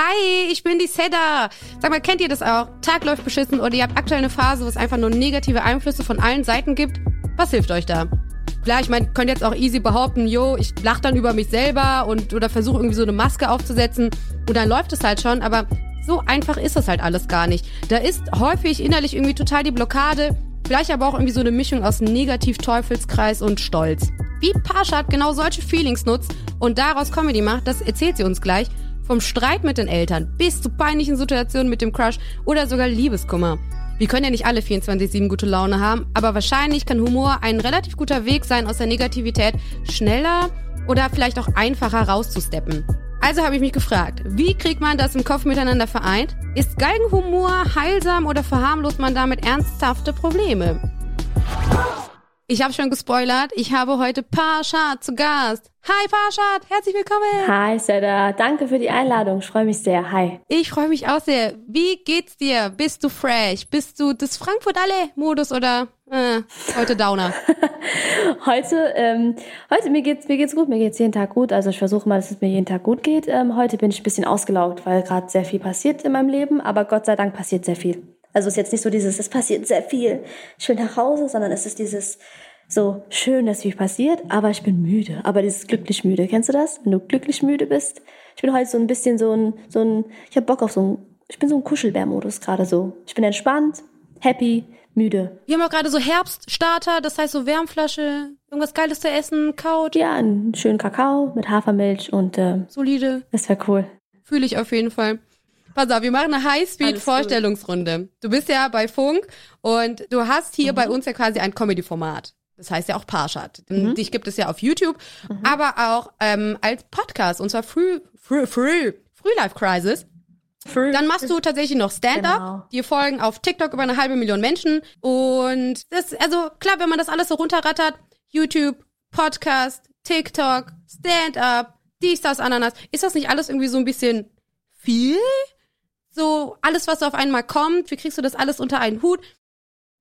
Hi, ich bin die Seda. Sag mal, kennt ihr das auch? Tag läuft beschissen oder ihr habt aktuell eine Phase, wo es einfach nur negative Einflüsse von allen Seiten gibt? Was hilft euch da? Klar, ich meine, könnt jetzt auch easy behaupten, yo, ich lach dann über mich selber und oder versuche irgendwie so eine Maske aufzusetzen und dann läuft es halt schon, aber so einfach ist das halt alles gar nicht. Da ist häufig innerlich irgendwie total die Blockade, vielleicht aber auch irgendwie so eine Mischung aus Negativ-Teufelskreis und Stolz. Wie Parshad genau solche Feelings nutzt und daraus Comedy macht, das erzählt sie uns gleich. Vom Streit mit den Eltern bis zu peinlichen Situationen mit dem Crush oder sogar Liebeskummer. Wir können ja nicht alle 24-7 gute Laune haben, aber wahrscheinlich kann Humor ein relativ guter Weg sein, aus der Negativität schneller oder vielleicht auch einfacher rauszusteppen. Also habe ich mich gefragt, wie kriegt man das im Kopf miteinander vereint? Ist Galgenhumor heilsam oder verharmlost man damit ernsthafte Probleme? Ich habe schon gespoilert, ich habe heute Parshad zu Gast. Hi Parshad, herzlich willkommen. Hi Seda, danke für die Einladung, ich freue mich sehr. Hi. Ich freue mich auch sehr. Wie geht's dir? Bist du fresh? Bist du des Frankfurt-Alle-Modus oder äh, heute Downer? heute, ähm, heute mir geht's mir geht's gut, mir geht's jeden Tag gut. Also ich versuche mal, dass es mir jeden Tag gut geht. Ähm, heute bin ich ein bisschen ausgelaugt, weil gerade sehr viel passiert in meinem Leben, aber Gott sei Dank passiert sehr viel. Also es ist jetzt nicht so dieses, es passiert sehr viel, ich will nach Hause, sondern es ist dieses so schön, dass viel passiert, aber ich bin müde. Aber dieses glücklich müde, kennst du das? Wenn du glücklich müde bist. Ich bin heute so ein bisschen so ein, so ein, ich habe Bock auf so ein, ich bin so ein Kuschelbär-Modus gerade so. Ich bin entspannt, happy, müde. Wir haben auch gerade so Herbststarter, das heißt so Wärmflasche, irgendwas Geiles zu essen, Couch. Ja, einen schönen Kakao mit Hafermilch und äh, solide. Das wäre cool. Fühle ich auf jeden Fall. Pass auf, wir machen eine Highspeed-Vorstellungsrunde. Du bist ja bei Funk und du hast hier mhm. bei uns ja quasi ein Comedy-Format. Das heißt ja auch Parshad. Mhm. Dich gibt es ja auf YouTube, mhm. aber auch ähm, als Podcast und zwar Früh, Früh, Früh, Früh Life Crisis. Früh. Dann machst du tatsächlich noch Stand-up. Genau. Dir folgen auf TikTok über eine halbe Million Menschen. Und das, also klar, wenn man das alles so runterrattert, YouTube, Podcast, TikTok, Stand-up, dies, das, Ananas, ist das nicht alles irgendwie so ein bisschen viel? So alles, was auf einmal kommt, wie kriegst du das alles unter einen Hut?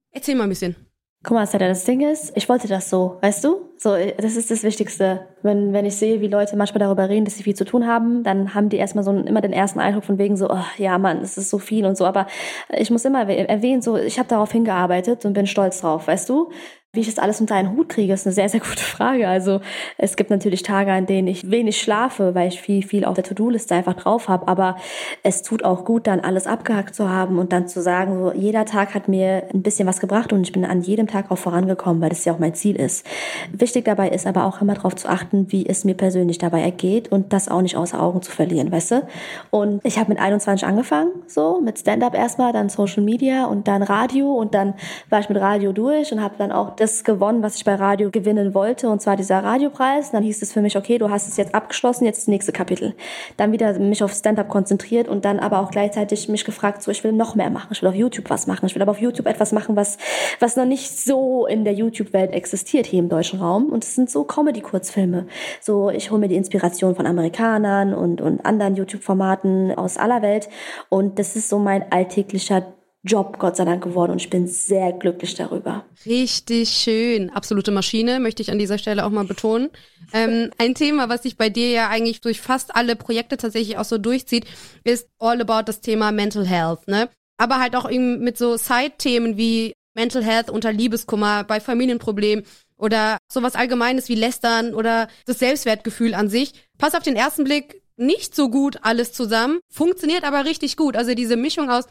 Erzähl mal ein bisschen. Guck mal, Sada, das Ding ist, ich wollte das so, weißt du? So, das ist das Wichtigste. Wenn, wenn ich sehe, wie Leute manchmal darüber reden, dass sie viel zu tun haben, dann haben die erstmal so immer den ersten Eindruck von wegen so, oh, ja, Mann, es ist so viel und so. Aber ich muss immer erwähnen, so, ich habe darauf hingearbeitet und bin stolz drauf, weißt du? Wie ich das alles unter einen Hut kriege, ist eine sehr, sehr gute Frage. Also es gibt natürlich Tage, an denen ich wenig schlafe, weil ich viel, viel auf der To-Do-Liste einfach drauf habe. Aber es tut auch gut, dann alles abgehakt zu haben und dann zu sagen, so, jeder Tag hat mir ein bisschen was gebracht und ich bin an jedem Tag auch vorangekommen, weil das ja auch mein Ziel ist. Wichtig dabei ist aber auch immer darauf zu achten, wie es mir persönlich dabei ergeht und das auch nicht außer Augen zu verlieren, weißt du? Und ich habe mit 21 angefangen, so mit Stand-up erstmal, dann Social Media und dann Radio und dann war ich mit Radio durch und habe dann auch das gewonnen, was ich bei Radio gewinnen wollte, und zwar dieser Radiopreis. Dann hieß es für mich, okay, du hast es jetzt abgeschlossen, jetzt das nächste Kapitel. Dann wieder mich auf Stand-up konzentriert und dann aber auch gleichzeitig mich gefragt, so ich will noch mehr machen, ich will auf YouTube was machen, ich will aber auf YouTube etwas machen, was, was noch nicht so in der YouTube-Welt existiert hier im deutschen Raum. Und es sind so Comedy-Kurzfilme. So, ich hole mir die Inspiration von Amerikanern und, und anderen YouTube-Formaten aus aller Welt. Und das ist so mein alltäglicher Job, Gott sei Dank, geworden und ich bin sehr glücklich darüber. Richtig schön. Absolute Maschine, möchte ich an dieser Stelle auch mal betonen. Ähm, ein Thema, was sich bei dir ja eigentlich durch fast alle Projekte tatsächlich auch so durchzieht, ist all about das Thema Mental Health, ne? Aber halt auch eben mit so Side-Themen wie Mental Health unter Liebeskummer, bei Familienproblemen oder sowas Allgemeines wie Lästern oder das Selbstwertgefühl an sich. Pass auf den ersten Blick nicht so gut alles zusammen, funktioniert aber richtig gut. Also diese Mischung aus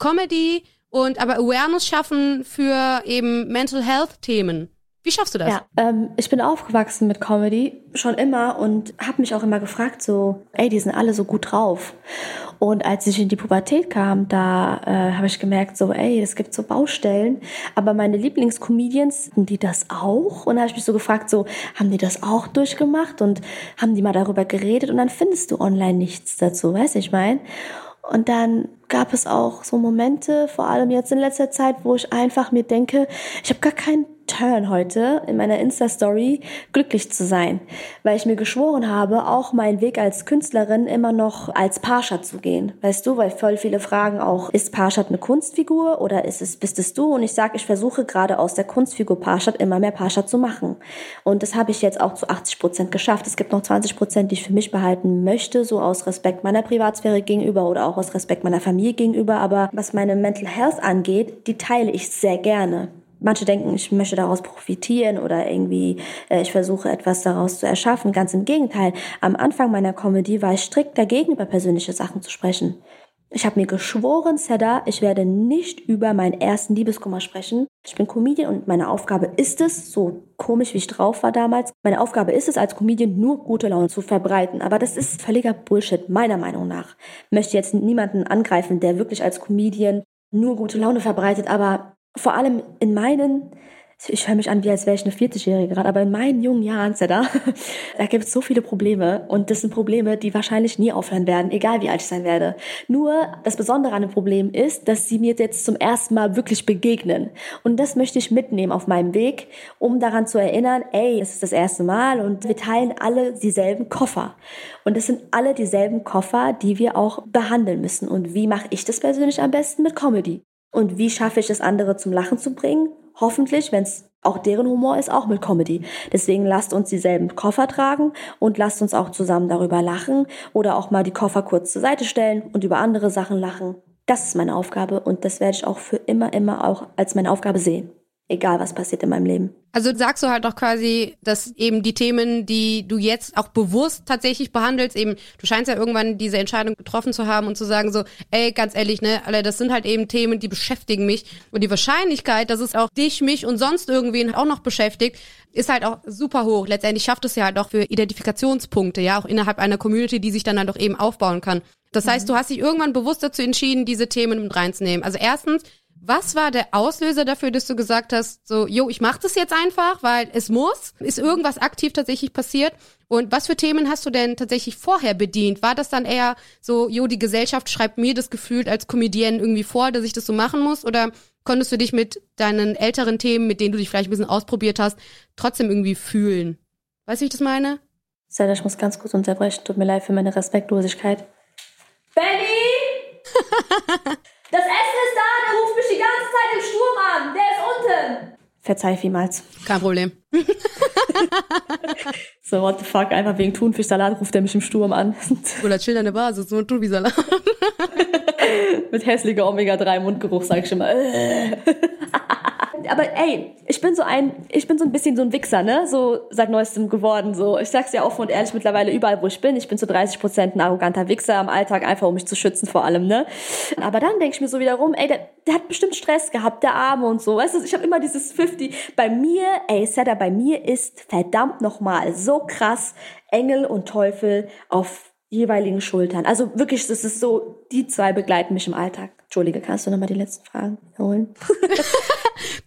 Comedy und aber Awareness schaffen für eben Mental Health Themen. Wie schaffst du das? Ja, ähm, ich bin aufgewachsen mit Comedy schon immer und habe mich auch immer gefragt, so, ey, die sind alle so gut drauf. Und als ich in die Pubertät kam, da äh, habe ich gemerkt, so, ey, es gibt so Baustellen, aber meine Lieblingscomedians, haben die das auch? Und da habe ich mich so gefragt, so, haben die das auch durchgemacht und haben die mal darüber geredet? Und dann findest du online nichts dazu, weißt du, ich meine? Und dann gab es auch so Momente, vor allem jetzt in letzter Zeit, wo ich einfach mir denke, ich habe gar keinen Turn heute in meiner Insta-Story, glücklich zu sein, weil ich mir geschworen habe, auch meinen Weg als Künstlerin immer noch als Parshad zu gehen. Weißt du, weil voll viele fragen auch, ist Parshad eine Kunstfigur oder ist es, bist es du? Und ich sage, ich versuche gerade aus der Kunstfigur Parshad immer mehr Parshad zu machen. Und das habe ich jetzt auch zu 80 Prozent geschafft. Es gibt noch 20 Prozent, die ich für mich behalten möchte, so aus Respekt meiner Privatsphäre gegenüber oder auch aus Respekt meiner Familie gegenüber. Aber was meine Mental Health angeht, die teile ich sehr gerne. Manche denken, ich möchte daraus profitieren oder irgendwie, äh, ich versuche etwas daraus zu erschaffen. Ganz im Gegenteil. Am Anfang meiner Comedy war ich strikt dagegen, über persönliche Sachen zu sprechen. Ich habe mir geschworen, Seda, ich werde nicht über meinen ersten Liebeskummer sprechen. Ich bin Comedian und meine Aufgabe ist es, so komisch wie ich drauf war damals, meine Aufgabe ist es, als Comedian nur gute Laune zu verbreiten. Aber das ist völliger Bullshit, meiner Meinung nach. Ich möchte jetzt niemanden angreifen, der wirklich als Comedian nur gute Laune verbreitet, aber vor allem in meinen ich höre mich an, wie als wäre ich eine 40-Jährige gerade, aber in meinen jungen Jahren, da, da gibt es so viele Probleme und das sind Probleme, die wahrscheinlich nie aufhören werden, egal wie alt ich sein werde. Nur das Besondere an dem Problem ist, dass sie mir jetzt zum ersten Mal wirklich begegnen und das möchte ich mitnehmen auf meinem Weg, um daran zu erinnern, ey, es ist das erste Mal und wir teilen alle dieselben Koffer und es sind alle dieselben Koffer, die wir auch behandeln müssen und wie mache ich das persönlich am besten mit Comedy? Und wie schaffe ich es, andere zum Lachen zu bringen? Hoffentlich, wenn es auch deren Humor ist, auch mit Comedy. Deswegen lasst uns dieselben Koffer tragen und lasst uns auch zusammen darüber lachen oder auch mal die Koffer kurz zur Seite stellen und über andere Sachen lachen. Das ist meine Aufgabe und das werde ich auch für immer, immer auch als meine Aufgabe sehen egal was passiert in meinem Leben. Also sagst du halt auch quasi, dass eben die Themen, die du jetzt auch bewusst tatsächlich behandelst, eben, du scheinst ja irgendwann diese Entscheidung getroffen zu haben und zu sagen so, ey, ganz ehrlich, ne, alle, das sind halt eben Themen, die beschäftigen mich. Und die Wahrscheinlichkeit, dass es auch dich, mich und sonst irgendwen auch noch beschäftigt, ist halt auch super hoch. Letztendlich schafft es ja halt auch für Identifikationspunkte, ja, auch innerhalb einer Community, die sich dann halt auch eben aufbauen kann. Das heißt, mhm. du hast dich irgendwann bewusst dazu entschieden, diese Themen mit reinzunehmen. Also erstens, was war der Auslöser dafür, dass du gesagt hast, so, jo, ich mach das jetzt einfach, weil es muss? Ist irgendwas aktiv tatsächlich passiert? Und was für Themen hast du denn tatsächlich vorher bedient? War das dann eher so, jo, die Gesellschaft schreibt mir das Gefühl als Comedienne irgendwie vor, dass ich das so machen muss? Oder konntest du dich mit deinen älteren Themen, mit denen du dich vielleicht ein bisschen ausprobiert hast, trotzdem irgendwie fühlen? Weißt du, wie ich das meine? Sandra, ich muss ganz kurz unterbrechen. Tut mir leid für meine Respektlosigkeit. Benny! Das Essen ist da, der ruft mich die ganze Zeit im Sturm an. Der ist unten. Verzeih vielmals. Kein Problem. so, what the fuck, einfach wegen Thunfischsalat ruft er mich im Sturm an. Oder chill deine Basis, so ein Thunfischsalat. Mit hässlicher Omega-3-Mundgeruch, sag ich immer. Aber ey, ich bin so ein, ich bin so ein bisschen so ein Wichser, ne? So seit neuestem geworden. So, ich sag's ja offen und ehrlich mittlerweile überall, wo ich bin. Ich bin zu 30 Prozent ein arroganter Wichser im Alltag, einfach um mich zu schützen vor allem, ne? Aber dann denke ich mir so wiederum, ey, der, der hat bestimmt Stress gehabt, der Arme und so. Weißt du, ich habe immer dieses 50. Bei mir, ey, Setter, bei mir ist verdammt nochmal so krass Engel und Teufel auf jeweiligen Schultern. Also wirklich, das ist so, die zwei begleiten mich im Alltag. Entschuldige, kannst du nochmal die letzten Fragen wiederholen?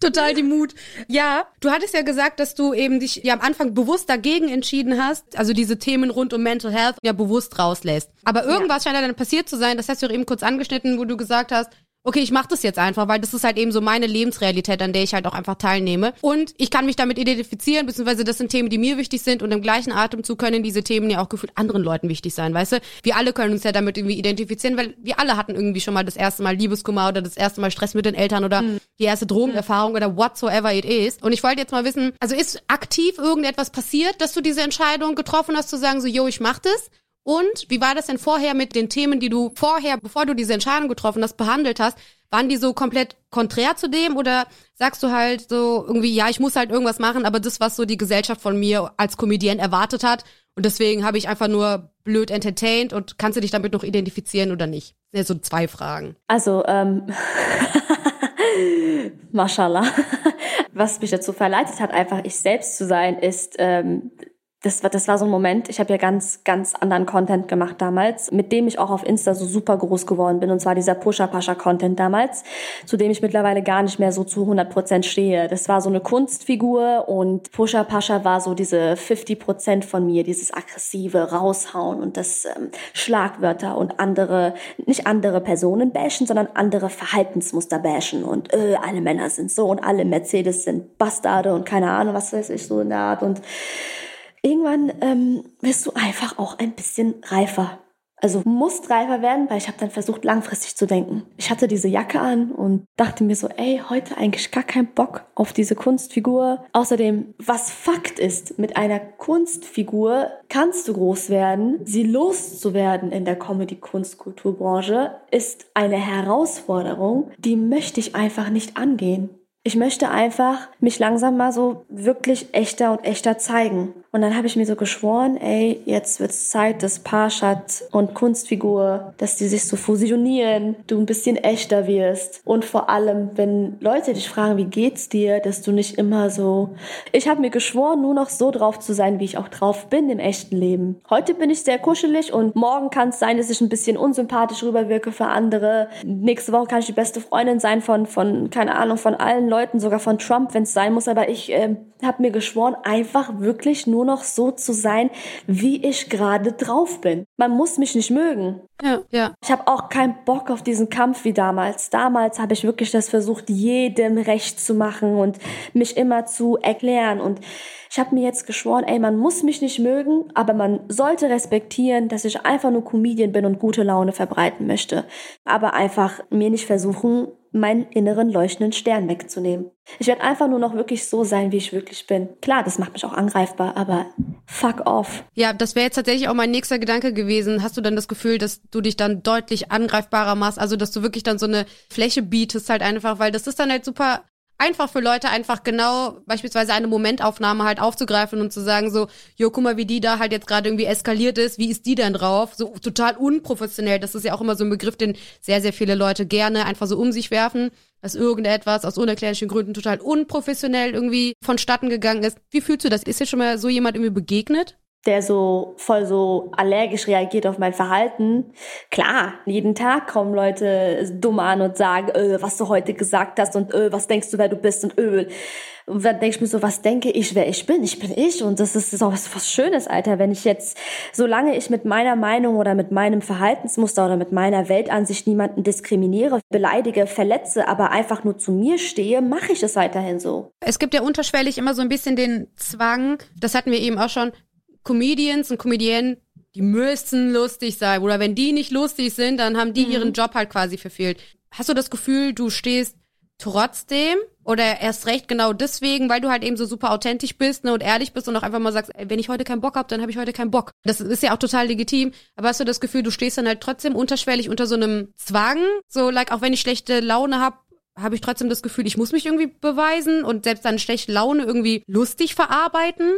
Total die Mut. Ja, du hattest ja gesagt, dass du eben dich ja am Anfang bewusst dagegen entschieden hast, also diese Themen rund um Mental Health ja bewusst rauslässt. Aber irgendwas ja. scheint ja dann passiert zu sein, das hast du auch eben kurz angeschnitten, wo du gesagt hast, okay, ich mache das jetzt einfach, weil das ist halt eben so meine Lebensrealität, an der ich halt auch einfach teilnehme. Und ich kann mich damit identifizieren, beziehungsweise das sind Themen, die mir wichtig sind und im gleichen Atemzug können diese Themen ja auch gefühlt anderen Leuten wichtig sein, weißt du? Wir alle können uns ja damit irgendwie identifizieren, weil wir alle hatten irgendwie schon mal das erste Mal Liebeskummer oder das erste Mal Stress mit den Eltern oder mhm. die erste Drogenerfahrung oder whatsoever it is. Und ich wollte jetzt mal wissen, also ist aktiv irgendetwas passiert, dass du diese Entscheidung getroffen hast, zu sagen so, yo, ich mach das? Und wie war das denn vorher mit den Themen, die du vorher, bevor du diese Entscheidung getroffen hast, behandelt hast? Waren die so komplett konträr zu dem oder sagst du halt so irgendwie, ja, ich muss halt irgendwas machen, aber das, was so die Gesellschaft von mir als Comedian erwartet hat und deswegen habe ich einfach nur blöd entertained und kannst du dich damit noch identifizieren oder nicht? Ja, so zwei Fragen. Also, ähm, Mashallah. Was mich dazu verleitet hat, einfach ich selbst zu sein, ist ähm, das war, das war so ein Moment, ich habe ja ganz, ganz anderen Content gemacht damals, mit dem ich auch auf Insta so super groß geworden bin. Und zwar dieser Pusher-Pascha-Content damals, zu dem ich mittlerweile gar nicht mehr so zu 100 Prozent stehe. Das war so eine Kunstfigur und Pusher-Pascha war so diese 50 Prozent von mir, dieses aggressive Raushauen und das ähm, Schlagwörter und andere, nicht andere Personen bashen, sondern andere Verhaltensmuster bashen. Und äh, alle Männer sind so und alle Mercedes sind Bastarde und keine Ahnung, was weiß ich, so in der Art. Und irgendwann ähm, wirst du einfach auch ein bisschen reifer. Also musst reifer werden, weil ich habe dann versucht, langfristig zu denken. Ich hatte diese Jacke an und dachte mir so, ey, heute eigentlich gar keinen Bock auf diese Kunstfigur. Außerdem, was Fakt ist, mit einer Kunstfigur kannst du groß werden. Sie loszuwerden in der Comedy-Kunst-Kulturbranche ist eine Herausforderung, die möchte ich einfach nicht angehen. Ich möchte einfach mich langsam mal so wirklich echter und echter zeigen. Und dann habe ich mir so geschworen, ey, jetzt wird's Zeit, dass Parshad und Kunstfigur, dass die sich so fusionieren, du ein bisschen echter wirst. Und vor allem, wenn Leute dich fragen, wie geht's dir, dass du nicht immer so. Ich habe mir geschworen, nur noch so drauf zu sein, wie ich auch drauf bin im echten Leben. Heute bin ich sehr kuschelig und morgen kann es sein, dass ich ein bisschen unsympathisch rüberwirke für andere. Nächste Woche kann ich die beste Freundin sein von, von keine Ahnung, von allen Leuten, sogar von Trump, wenn es sein muss. Aber ich äh, habe mir geschworen, einfach wirklich nur noch so zu sein, wie ich gerade drauf bin. Man muss mich nicht mögen. Ja, ja. Ich habe auch keinen Bock auf diesen Kampf wie damals. Damals habe ich wirklich das versucht, jedem recht zu machen und mich immer zu erklären. Und ich habe mir jetzt geschworen, ey, man muss mich nicht mögen, aber man sollte respektieren, dass ich einfach nur Comedian bin und gute Laune verbreiten möchte. Aber einfach mir nicht versuchen, meinen inneren leuchtenden Stern wegzunehmen. Ich werde einfach nur noch wirklich so sein, wie ich wirklich bin. Klar, das macht mich auch angreifbar, aber fuck off. Ja, das wäre jetzt tatsächlich auch mein nächster Gedanke gewesen. Hast du dann das Gefühl, dass du dich dann deutlich angreifbarer machst? Also, dass du wirklich dann so eine Fläche bietest halt einfach, weil das ist dann halt super einfach für Leute einfach genau beispielsweise eine Momentaufnahme halt aufzugreifen und zu sagen so, jo, guck mal, wie die da halt jetzt gerade irgendwie eskaliert ist, wie ist die denn drauf? So total unprofessionell. Das ist ja auch immer so ein Begriff, den sehr, sehr viele Leute gerne einfach so um sich werfen, dass irgendetwas aus unerklärlichen Gründen total unprofessionell irgendwie vonstatten gegangen ist. Wie fühlst du das? Ist dir schon mal so jemand irgendwie begegnet? Der so voll so allergisch reagiert auf mein Verhalten. Klar, jeden Tag kommen Leute dumm an und sagen, öh, was du heute gesagt hast und öh, was denkst du, wer du bist und öh. Und dann denke ich mir so, was denke ich, wer ich bin? Ich bin ich und das ist, auch was, was Schönes, Alter. Wenn ich jetzt, solange ich mit meiner Meinung oder mit meinem Verhaltensmuster oder mit meiner Weltansicht niemanden diskriminiere, beleidige, verletze, aber einfach nur zu mir stehe, mache ich es weiterhin so. Es gibt ja unterschwellig immer so ein bisschen den Zwang, das hatten wir eben auch schon, Comedians und Comedienne, die müssen lustig sein. Oder wenn die nicht lustig sind, dann haben die mhm. ihren Job halt quasi verfehlt. Hast du das Gefühl, du stehst trotzdem oder erst recht genau deswegen, weil du halt eben so super authentisch bist ne, und ehrlich bist und auch einfach mal sagst, ey, wenn ich heute keinen Bock hab, dann habe ich heute keinen Bock. Das ist ja auch total legitim. Aber hast du das Gefühl, du stehst dann halt trotzdem unterschwellig unter so einem Zwang? So, like, auch wenn ich schlechte Laune hab, habe ich trotzdem das Gefühl, ich muss mich irgendwie beweisen und selbst dann schlechte Laune irgendwie lustig verarbeiten?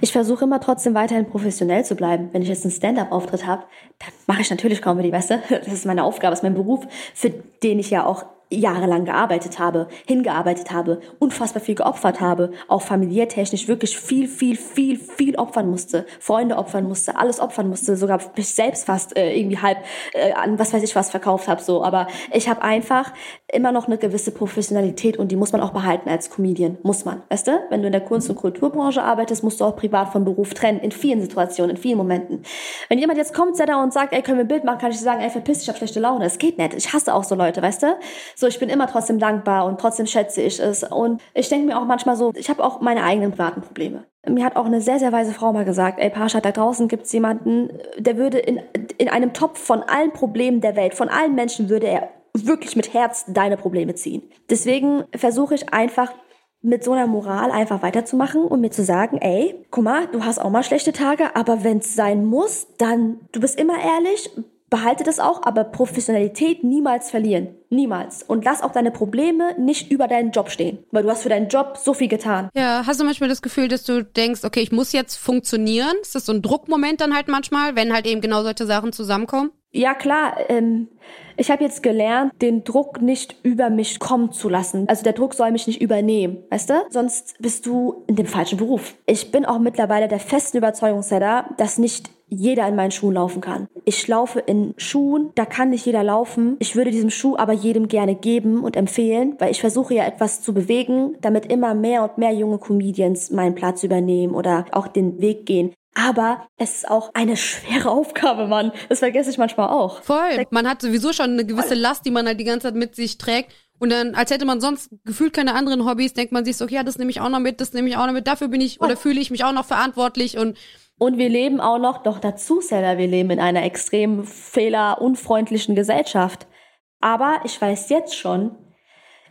Ich versuche immer trotzdem weiterhin professionell zu bleiben. Wenn ich jetzt einen Stand-up-Auftritt habe, dann mache ich natürlich Comedy, weißt du? Das ist meine Aufgabe, das ist mein Beruf, für den ich ja auch jahrelang gearbeitet habe, hingearbeitet habe, unfassbar viel geopfert habe, auch familiär technisch wirklich viel, viel, viel, viel opfern musste, Freunde opfern musste, alles opfern musste, sogar mich selbst fast äh, irgendwie halb äh, an was weiß ich was verkauft habe so. Aber ich habe einfach immer noch eine gewisse Professionalität und die muss man auch behalten als Comedian, muss man, weißt du? Wenn du in der Kunst- und Kulturbranche arbeitest, musst du auch privat von Beruf trennen, in vielen Situationen, in vielen Momenten. Wenn jemand jetzt kommt, da und sagt, ey, können wir ein Bild machen, kann ich sagen, ey, verpiss dich, ich hab schlechte Laune. Es geht nicht. Ich hasse auch so Leute, weißt du? So, ich bin immer trotzdem dankbar und trotzdem schätze ich es. Und ich denke mir auch manchmal so, ich habe auch meine eigenen privaten Probleme. Mir hat auch eine sehr, sehr weise Frau mal gesagt, ey Pascha, da draußen gibt es jemanden, der würde in, in einem Topf von allen Problemen der Welt, von allen Menschen würde er wirklich mit Herz deine Probleme ziehen. Deswegen versuche ich einfach mit so einer Moral einfach weiterzumachen und mir zu sagen, ey, guck mal, du hast auch mal schlechte Tage, aber wenn es sein muss, dann du bist immer ehrlich, behalte das auch, aber Professionalität niemals verlieren. Niemals. Und lass auch deine Probleme nicht über deinen Job stehen. Weil du hast für deinen Job so viel getan. Ja, hast du manchmal das Gefühl, dass du denkst, okay, ich muss jetzt funktionieren? Ist das so ein Druckmoment dann halt manchmal, wenn halt eben genau solche Sachen zusammenkommen? ja klar, ähm, ich habe jetzt gelernt, den Druck nicht über mich kommen zu lassen. Also der Druck soll mich nicht übernehmen, weißt du? Sonst bist du in dem falschen Beruf. Ich bin auch mittlerweile der festen Überzeugung, Seda, dass nicht jeder in meinen Schuhen laufen kann. Ich laufe in Schuhen, da kann nicht jeder laufen. Ich würde diesem Schuh aber jedem gerne geben und empfehlen, weil ich versuche ja etwas zu bewegen, damit immer mehr und mehr junge Comedians meinen Platz übernehmen oder auch den Weg gehen. Aber es ist auch eine schwere Aufgabe, Mann. Das vergesse ich manchmal auch. Voll. Man hat sowieso schon eine gewisse Last, die man halt die ganze Zeit mit sich trägt. Und dann, als hätte man sonst gefühlt keine anderen Hobbys, denkt man sich so, ja, das nehme ich auch noch mit, das nehme ich auch noch mit, dafür bin ich oder fühle ich mich auch noch verantwortlich und und wir leben auch noch, doch dazu, Seller, wir leben in einer extrem fehlerunfreundlichen Gesellschaft. Aber ich weiß jetzt schon,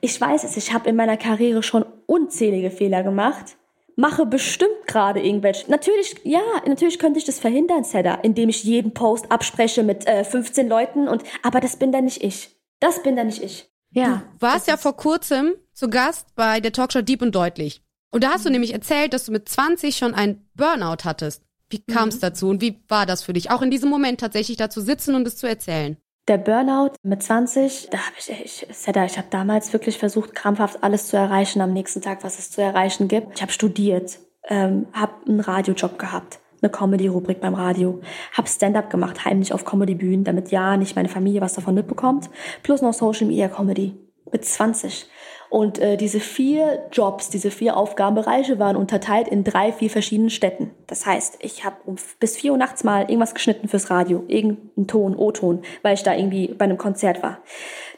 ich weiß es, ich habe in meiner Karriere schon unzählige Fehler gemacht mache bestimmt gerade irgendwelche. Natürlich, ja, natürlich könnte ich das verhindern, Seda, indem ich jeden Post abspreche mit äh, 15 Leuten und, aber das bin dann nicht ich. Das bin dann nicht ich. Ja. Du warst ja vor kurzem zu Gast bei der Talkshow Deep und Deutlich. Und da hast du nämlich erzählt, dass du mit 20 schon ein Burnout hattest. Wie kam es mhm. dazu und wie war das für dich, auch in diesem Moment tatsächlich da zu sitzen und es zu erzählen? Der Burnout mit 20, da habe ich, ich, Seda, ich habe damals wirklich versucht, krampfhaft alles zu erreichen am nächsten Tag, was es zu erreichen gibt. Ich habe studiert, ähm, habe einen Radiojob gehabt, eine Comedy-Rubrik beim Radio, habe Stand-up gemacht, heimlich auf Comedy-Bühnen, damit ja nicht meine Familie was davon mitbekommt, plus noch Social Media Comedy mit 20. Und äh, diese vier Jobs, diese vier Aufgabenbereiche waren unterteilt in drei, vier verschiedenen Städten. Das heißt, ich habe um, bis vier Uhr nachts mal irgendwas geschnitten fürs Radio, irgendeinen Ton, O-Ton, weil ich da irgendwie bei einem Konzert war.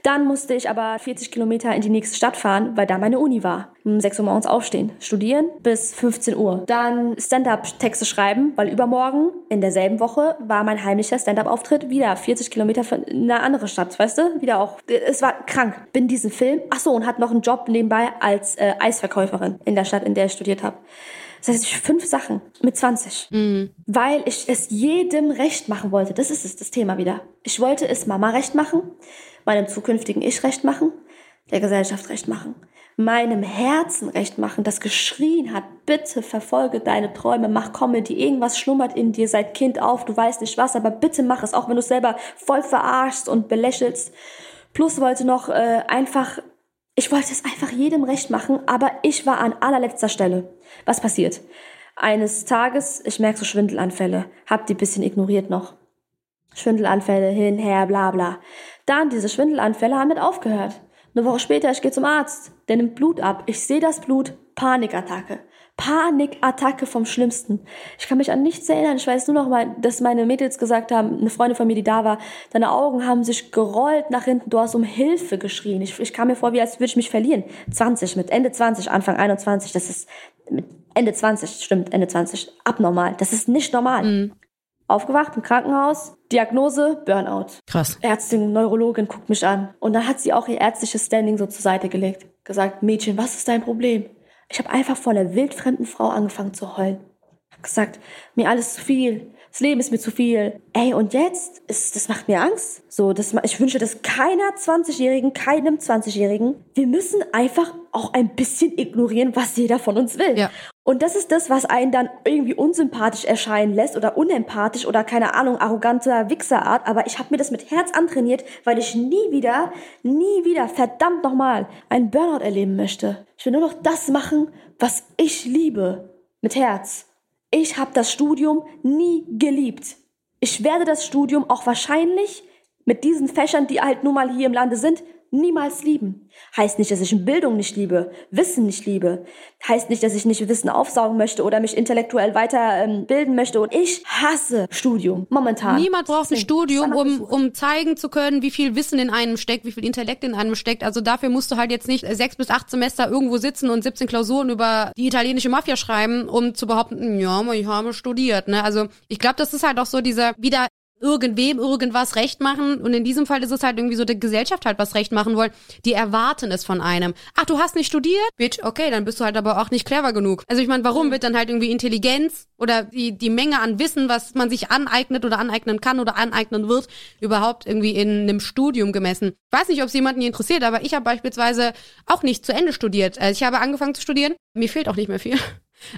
Dann musste ich aber 40 Kilometer in die nächste Stadt fahren, weil da meine Uni war. Um 6 Uhr morgens aufstehen, studieren bis 15 Uhr. Dann Stand-up-Texte schreiben, weil übermorgen in derselben Woche war mein heimlicher Stand-up-Auftritt wieder 40 Kilometer in eine andere Stadt, weißt du? Wieder auch. Es war krank. Bin diesen Film. Ach so und hat noch einen Job nebenbei als äh, Eisverkäuferin in der Stadt, in der ich studiert habe. Das heißt, fünf Sachen mit 20. Mhm. Weil ich es jedem recht machen wollte. Das ist es, das Thema wieder. Ich wollte es Mama recht machen meinem zukünftigen Ich recht machen, der Gesellschaft recht machen, meinem Herzen recht machen, das geschrien hat, bitte verfolge deine Träume, mach Comedy, irgendwas schlummert in dir seit Kind auf, du weißt nicht was, aber bitte mach es, auch wenn du es selber voll verarschst und belächelst. Plus wollte noch äh, einfach, ich wollte es einfach jedem recht machen, aber ich war an allerletzter Stelle. Was passiert? Eines Tages, ich merke so Schwindelanfälle, hab die bisschen ignoriert noch. Schwindelanfälle hin, her, bla bla. Dann diese Schwindelanfälle haben mit aufgehört. Eine Woche später, ich gehe zum Arzt, der nimmt Blut ab. Ich sehe das Blut, Panikattacke. Panikattacke vom Schlimmsten. Ich kann mich an nichts erinnern. Ich weiß nur noch mal, dass meine Mädels gesagt haben, eine Freundin von mir, die da war, deine Augen haben sich gerollt nach hinten. Du hast um Hilfe geschrien. Ich, ich kam mir vor, wie als würde ich mich verlieren. 20, mit Ende 20, Anfang 21, das ist Ende 20, stimmt, Ende 20, abnormal. Das ist nicht normal. Mhm. Aufgewacht im Krankenhaus, Diagnose Burnout. Krass. Ärztin, Neurologin guckt mich an. Und dann hat sie auch ihr ärztliches Standing so zur Seite gelegt. Gesagt, Mädchen, was ist dein Problem? Ich habe einfach vor einer wildfremden Frau angefangen zu heulen. Hab gesagt, mir alles zu viel. Das Leben ist mir zu viel. Ey, und jetzt? Ist, das macht mir Angst. So, das, ich wünsche das keiner 20-Jährigen, keinem 20-Jährigen. Wir müssen einfach auch ein bisschen ignorieren, was jeder von uns will. Ja. Und das ist das, was einen dann irgendwie unsympathisch erscheinen lässt oder unempathisch oder keine Ahnung, arroganter Wichserart. Aber ich habe mir das mit Herz antrainiert, weil ich nie wieder, nie wieder, verdammt nochmal, einen Burnout erleben möchte. Ich will nur noch das machen, was ich liebe. Mit Herz. Ich habe das Studium nie geliebt. Ich werde das Studium auch wahrscheinlich mit diesen Fächern, die halt nun mal hier im Lande sind, niemals lieben. Heißt nicht, dass ich Bildung nicht liebe, Wissen nicht liebe. Heißt nicht, dass ich nicht Wissen aufsaugen möchte oder mich intellektuell weiter ähm, möchte. Und ich hasse Studium momentan. Niemand braucht ein Studium, um, um zeigen zu können, wie viel Wissen in einem steckt, wie viel Intellekt in einem steckt. Also dafür musst du halt jetzt nicht sechs bis acht Semester irgendwo sitzen und 17 Klausuren über die italienische Mafia schreiben, um zu behaupten, ja, ich habe studiert. Ne? Also ich glaube, das ist halt auch so dieser wieder irgendwem irgendwas recht machen. Und in diesem Fall ist es halt irgendwie so, der Gesellschaft halt was recht machen wollen. Die erwarten es von einem. Ach, du hast nicht studiert? Bitch, okay, dann bist du halt aber auch nicht clever genug. Also ich meine, warum mhm. wird dann halt irgendwie Intelligenz oder die, die Menge an Wissen, was man sich aneignet oder aneignen kann oder aneignen wird, überhaupt irgendwie in einem Studium gemessen? Ich weiß nicht, ob es jemanden interessiert, aber ich habe beispielsweise auch nicht zu Ende studiert. Also ich habe angefangen zu studieren. Mir fehlt auch nicht mehr viel.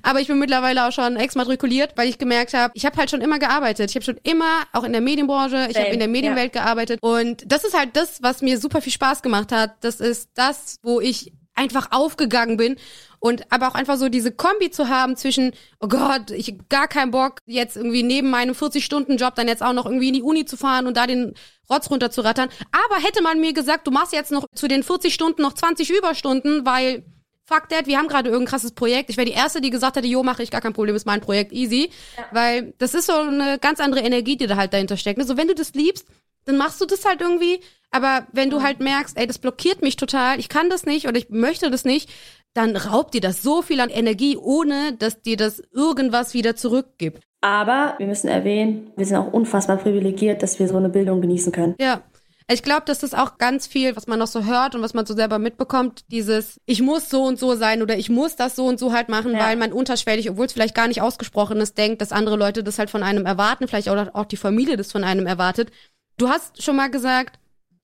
Aber ich bin mittlerweile auch schon exmatrikuliert, weil ich gemerkt habe, ich habe halt schon immer gearbeitet. Ich habe schon immer auch in der Medienbranche, ich habe in der Medienwelt ja. gearbeitet. Und das ist halt das, was mir super viel Spaß gemacht hat. Das ist das, wo ich einfach aufgegangen bin. Und aber auch einfach so diese Kombi zu haben zwischen, oh Gott, ich gar keinen Bock, jetzt irgendwie neben meinem 40-Stunden-Job dann jetzt auch noch irgendwie in die Uni zu fahren und da den Rotz runter zu rattern. Aber hätte man mir gesagt, du machst jetzt noch zu den 40 Stunden noch 20 Überstunden, weil fuck that, wir haben gerade irgendein krasses Projekt. Ich wäre die Erste, die gesagt hätte, jo, mache ich gar kein Problem, ist mein Projekt easy. Ja. Weil das ist so eine ganz andere Energie, die da halt dahinter steckt. Also wenn du das liebst, dann machst du das halt irgendwie. Aber wenn du halt merkst, ey, das blockiert mich total, ich kann das nicht oder ich möchte das nicht, dann raubt dir das so viel an Energie, ohne dass dir das irgendwas wieder zurückgibt. Aber wir müssen erwähnen, wir sind auch unfassbar privilegiert, dass wir so eine Bildung genießen können. Ja. Ich glaube, das ist auch ganz viel, was man noch so hört und was man so selber mitbekommt, dieses ich muss so und so sein oder ich muss das so und so halt machen, ja. weil man unterschwellig, obwohl es vielleicht gar nicht ausgesprochen ist, denkt, dass andere Leute das halt von einem erwarten, vielleicht auch, auch die Familie das von einem erwartet. Du hast schon mal gesagt,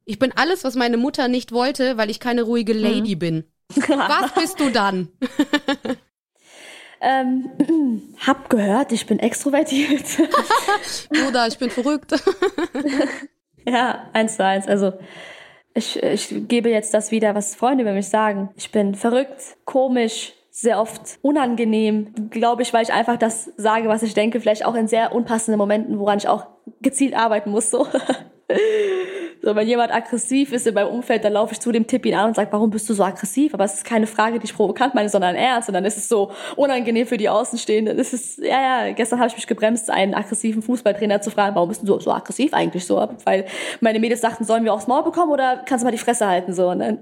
ich bin alles, was meine Mutter nicht wollte, weil ich keine ruhige mhm. Lady mhm. bin. Was bist du dann? Ähm, hab gehört, ich bin extrovertiert. Oder ich bin verrückt. Ja, eins zu eins. Also ich, ich gebe jetzt das wieder, was Freunde über mich sagen. Ich bin verrückt, komisch, sehr oft unangenehm, glaube ich, weil ich einfach das sage, was ich denke, vielleicht auch in sehr unpassenden Momenten, woran ich auch gezielt arbeiten muss. So. So, wenn jemand aggressiv ist in meinem Umfeld, dann laufe ich zu dem, tipp ihn an und sage, warum bist du so aggressiv? Aber es ist keine Frage, die ich provokant meine, sondern ernst. Und dann ist es so unangenehm für die Außenstehenden. Es ist, ja, ja, gestern habe ich mich gebremst, einen aggressiven Fußballtrainer zu fragen, warum bist du so, so aggressiv eigentlich so? Weil meine Mädels sagten, sollen wir aufs Maul bekommen oder kannst du mal die Fresse halten? So, und dann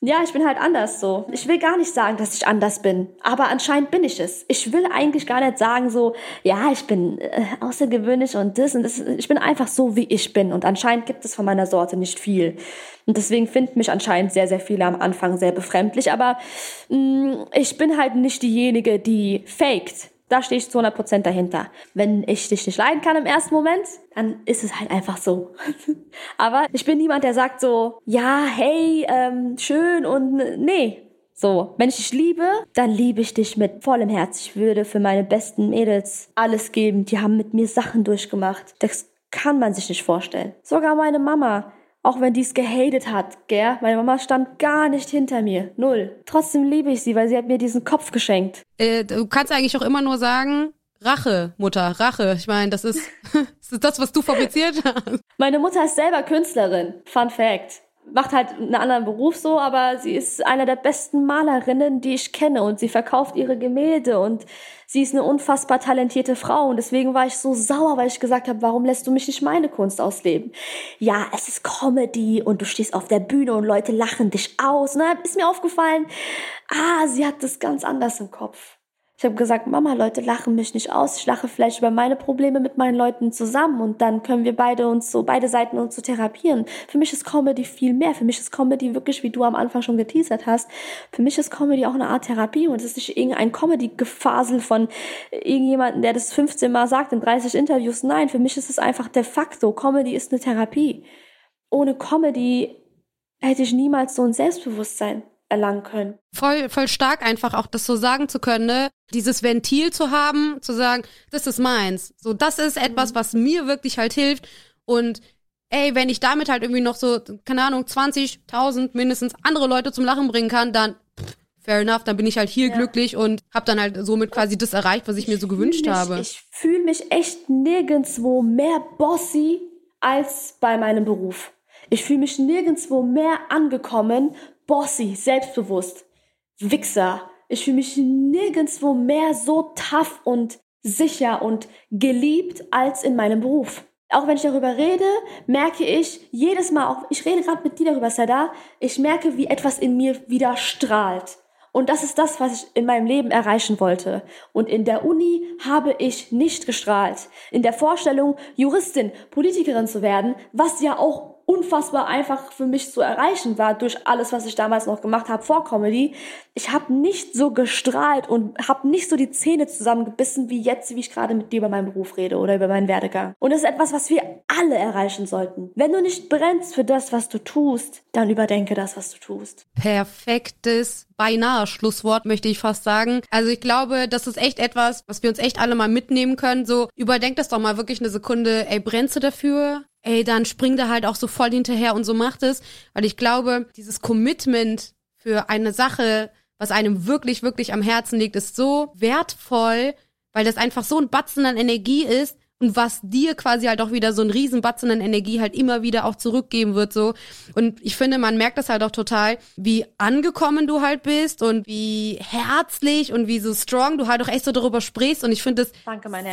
ja, ich bin halt anders so. Ich will gar nicht sagen, dass ich anders bin, aber anscheinend bin ich es. Ich will eigentlich gar nicht sagen so, ja, ich bin äh, außergewöhnlich und das und das. Ich bin einfach so, wie ich bin und anscheinend gibt es von meiner Sorte nicht viel. Und deswegen finden mich anscheinend sehr, sehr viele am Anfang sehr befremdlich, aber mh, mm, ich bin halt nicht diejenige, die faked. Da stehe ich zu 100% dahinter. Wenn ich dich nicht leiden kann im ersten Moment, dann ist es halt einfach so. Aber ich bin niemand, der sagt so, ja, hey, ähm, schön und nee. So, wenn ich dich liebe, dann liebe ich dich mit vollem Herz. Ich würde für meine besten Mädels alles geben. Die haben mit mir Sachen durchgemacht. Das kann man sich nicht vorstellen. Sogar meine Mama auch wenn die es gehatet hat, gell? Meine Mama stand gar nicht hinter mir. Null. Trotzdem liebe ich sie, weil sie hat mir diesen Kopf geschenkt. Äh, du kannst eigentlich auch immer nur sagen, Rache, Mutter, Rache. Ich meine, das ist, das ist das, was du fabriziert hast. Meine Mutter ist selber Künstlerin. Fun Fact macht halt einen anderen Beruf so, aber sie ist eine der besten Malerinnen, die ich kenne und sie verkauft ihre Gemälde und sie ist eine unfassbar talentierte Frau und deswegen war ich so sauer, weil ich gesagt habe, warum lässt du mich nicht meine Kunst ausleben? Ja, es ist Comedy und du stehst auf der Bühne und Leute lachen dich aus. Und dann ist mir aufgefallen, ah, sie hat das ganz anders im Kopf. Ich habe gesagt, Mama, Leute lachen mich nicht aus. Ich lache vielleicht über meine Probleme mit meinen Leuten zusammen und dann können wir beide uns so, beide Seiten uns so therapieren. Für mich ist Comedy viel mehr. Für mich ist Comedy wirklich, wie du am Anfang schon geteasert hast, für mich ist Comedy auch eine Art Therapie und es ist nicht irgendein Comedy-Gefasel von irgendjemandem, der das 15 Mal sagt in 30 Interviews. Nein, für mich ist es einfach de facto. Comedy ist eine Therapie. Ohne Comedy hätte ich niemals so ein Selbstbewusstsein erlangen können. Voll, voll stark einfach auch das so sagen zu können, ne? Dieses Ventil zu haben, zu sagen, das ist meins. So, das ist etwas, was mir wirklich halt hilft. Und ey, wenn ich damit halt irgendwie noch so, keine Ahnung, 20.000 mindestens andere Leute zum Lachen bringen kann, dann pff, fair enough, dann bin ich halt hier ja. glücklich und hab dann halt somit quasi das erreicht, was ich, ich mir so gewünscht mich, habe. Ich fühle mich echt nirgendwo mehr bossy als bei meinem Beruf. Ich fühle mich nirgendwo mehr angekommen bossy, selbstbewusst, Wichser. Ich fühle mich nirgendwo mehr so tough und sicher und geliebt als in meinem Beruf. Auch wenn ich darüber rede, merke ich jedes Mal, auch ich rede gerade mit dir darüber, Sada, ich merke, wie etwas in mir wieder strahlt. Und das ist das, was ich in meinem Leben erreichen wollte. Und in der Uni habe ich nicht gestrahlt. In der Vorstellung, Juristin, Politikerin zu werden, was ja auch unfassbar einfach für mich zu erreichen war durch alles, was ich damals noch gemacht habe vor Comedy. Ich habe nicht so gestrahlt und habe nicht so die Zähne zusammengebissen wie jetzt, wie ich gerade mit dir über meinen Beruf rede oder über meinen Werdegang. Und das ist etwas, was wir alle erreichen sollten. Wenn du nicht brennst für das, was du tust, dann überdenke das, was du tust. Perfektes beinahe Schlusswort, möchte ich fast sagen. Also ich glaube, das ist echt etwas, was wir uns echt alle mal mitnehmen können. So, überdenk das doch mal wirklich eine Sekunde. Ey, brennst du dafür? Ey, dann spring da halt auch so voll hinterher und so macht es. Weil ich glaube, dieses Commitment für eine Sache, was einem wirklich, wirklich am Herzen liegt, ist so wertvoll, weil das einfach so ein Batzen an Energie ist, und was dir quasi halt auch wieder so ein Riesenbatzen an Energie halt immer wieder auch zurückgeben wird so. Und ich finde man merkt das halt auch total wie angekommen du halt bist und wie herzlich und wie so strong du halt auch echt so darüber sprichst. Und ich finde es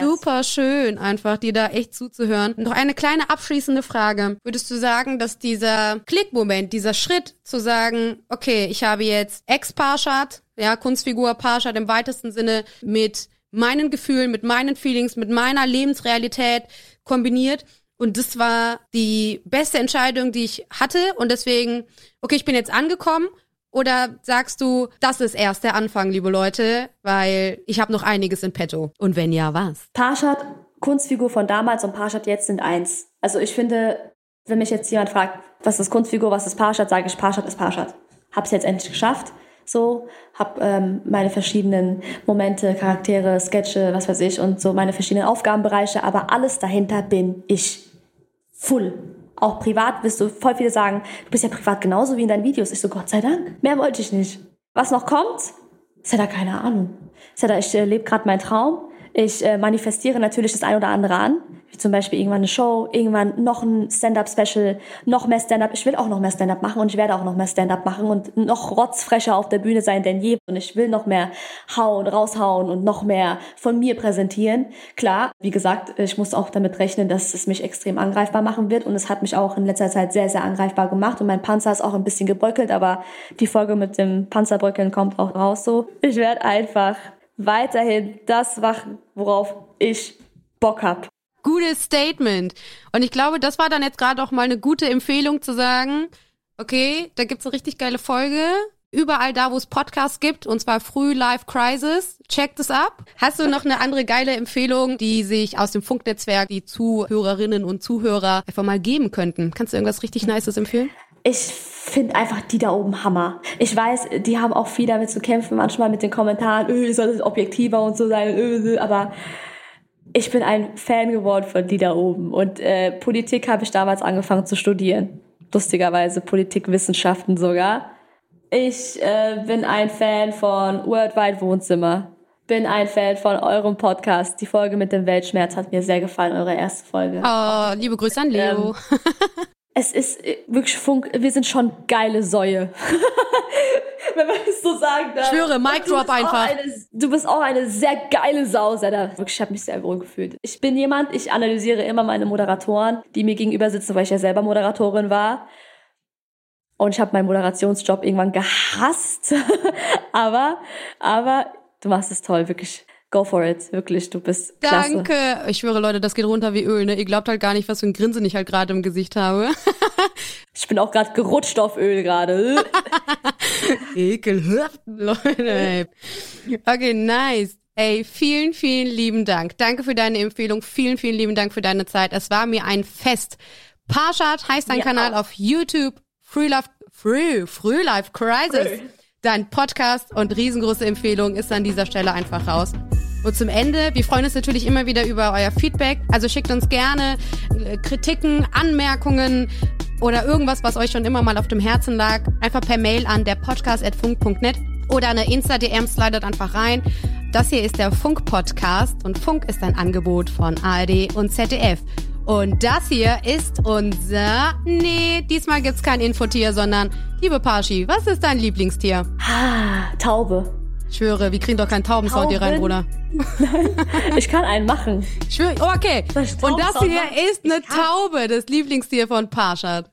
super schön einfach dir da echt zuzuhören. Noch eine kleine abschließende Frage. Würdest du sagen dass dieser Klickmoment dieser Schritt zu sagen okay ich habe jetzt Ex-Parshad ja, Kunstfigur Parshad im weitesten Sinne mit meinen Gefühlen, mit meinen Feelings, mit meiner Lebensrealität kombiniert. Und das war die beste Entscheidung, die ich hatte. Und deswegen, okay, ich bin jetzt angekommen. Oder sagst du, das ist erst der Anfang, liebe Leute, weil ich habe noch einiges in petto. Und wenn ja, was? Parshad, Kunstfigur von damals und Parshad jetzt sind eins. Also ich finde, wenn mich jetzt jemand fragt, was ist Kunstfigur, was ist Parshad, sage ich, Parshad ist Parshad. Hab's jetzt endlich geschafft so, habe ähm, meine verschiedenen Momente, Charaktere, Sketche, was weiß ich und so meine verschiedenen Aufgabenbereiche, aber alles dahinter bin ich full. Auch privat wirst du voll viele sagen, du bist ja privat genauso wie in deinen Videos. Ich so, Gott sei Dank, mehr wollte ich nicht. Was noch kommt? Ist ja da keine Ahnung. Ist ja da, ich äh, lebe gerade meinen Traum. Ich äh, manifestiere natürlich das ein oder andere an wie zum Beispiel irgendwann eine Show, irgendwann noch ein Stand-up-Special, noch mehr Stand-up. Ich will auch noch mehr Stand-up machen und ich werde auch noch mehr Stand-up machen und noch rotzfrescher auf der Bühne sein denn je. Und ich will noch mehr hauen, raushauen und noch mehr von mir präsentieren. Klar, wie gesagt, ich muss auch damit rechnen, dass es mich extrem angreifbar machen wird und es hat mich auch in letzter Zeit sehr, sehr angreifbar gemacht und mein Panzer ist auch ein bisschen gebröckelt, aber die Folge mit dem Panzerbröckeln kommt auch raus so. Ich werde einfach weiterhin das machen, worauf ich Bock hab gutes Statement. Und ich glaube, das war dann jetzt gerade auch mal eine gute Empfehlung zu sagen, okay, da gibt's eine richtig geile Folge. Überall da, wo es Podcasts gibt, und zwar Früh Live Crisis. Checkt es ab. Hast du noch eine andere geile Empfehlung, die sich aus dem Funknetzwerk die Zuhörerinnen und Zuhörer einfach mal geben könnten? Kannst du irgendwas richtig Nices empfehlen? Ich finde einfach die da oben Hammer. Ich weiß, die haben auch viel damit zu kämpfen, manchmal mit den Kommentaren, öh, soll das objektiver und so sein, öh, aber ich bin ein Fan geworden von die da oben. Und äh, Politik habe ich damals angefangen zu studieren. Lustigerweise Politikwissenschaften sogar. Ich äh, bin ein Fan von Worldwide Wohnzimmer. Bin ein Fan von eurem Podcast. Die Folge mit dem Weltschmerz hat mir sehr gefallen, eure erste Folge. Oh, liebe Grüße an Leo. Ähm, es ist äh, wirklich Funk, wir sind schon geile Säue. Wenn man es so sagen darf. Ich schwöre, Mic Drop einfach. Eine, du bist auch eine sehr geile Sau, Seda. Wirklich, ich habe mich sehr wohl gefühlt. Ich bin jemand, ich analysiere immer meine Moderatoren, die mir gegenüber sitzen, weil ich ja selber Moderatorin war. Und ich habe meinen Moderationsjob irgendwann gehasst. aber, aber du machst es toll, wirklich. Go for it, wirklich, du bist klasse. Danke. Ich schwöre, Leute, das geht runter wie Öl, ne? Ihr glaubt halt gar nicht, was für ein Grinsen ich halt gerade im Gesicht habe. ich bin auch gerade gerutscht auf Öl gerade. Ekelhaft, Leute. Okay, nice. Ey, vielen, vielen lieben Dank. Danke für deine Empfehlung. Vielen, vielen lieben Dank für deine Zeit. Es war mir ein Fest. Parshad heißt dein ja. Kanal auf YouTube. Free Life, Free, Free Life Crisis. Free. Dein Podcast und riesengroße Empfehlung ist an dieser Stelle einfach raus. Und zum Ende, wir freuen uns natürlich immer wieder über euer Feedback. Also schickt uns gerne äh, Kritiken, Anmerkungen oder irgendwas, was euch schon immer mal auf dem Herzen lag. Einfach per Mail an der podcast.funk.net oder eine Insta-DM slidet einfach rein. Das hier ist der Funk-Podcast und Funk ist ein Angebot von ARD und ZDF. Und das hier ist unser... Nee, diesmal gibt's kein Infotier, sondern... Liebe Parschi, was ist dein Lieblingstier? Ah, Taube. Ich schwöre, wir kriegen doch keinen Taubensound hier rein, Bruder. Nein, ich kann einen machen. Ich schwöre, oh, okay. Und das hier ist eine Taube, das Lieblingstier von Parshad.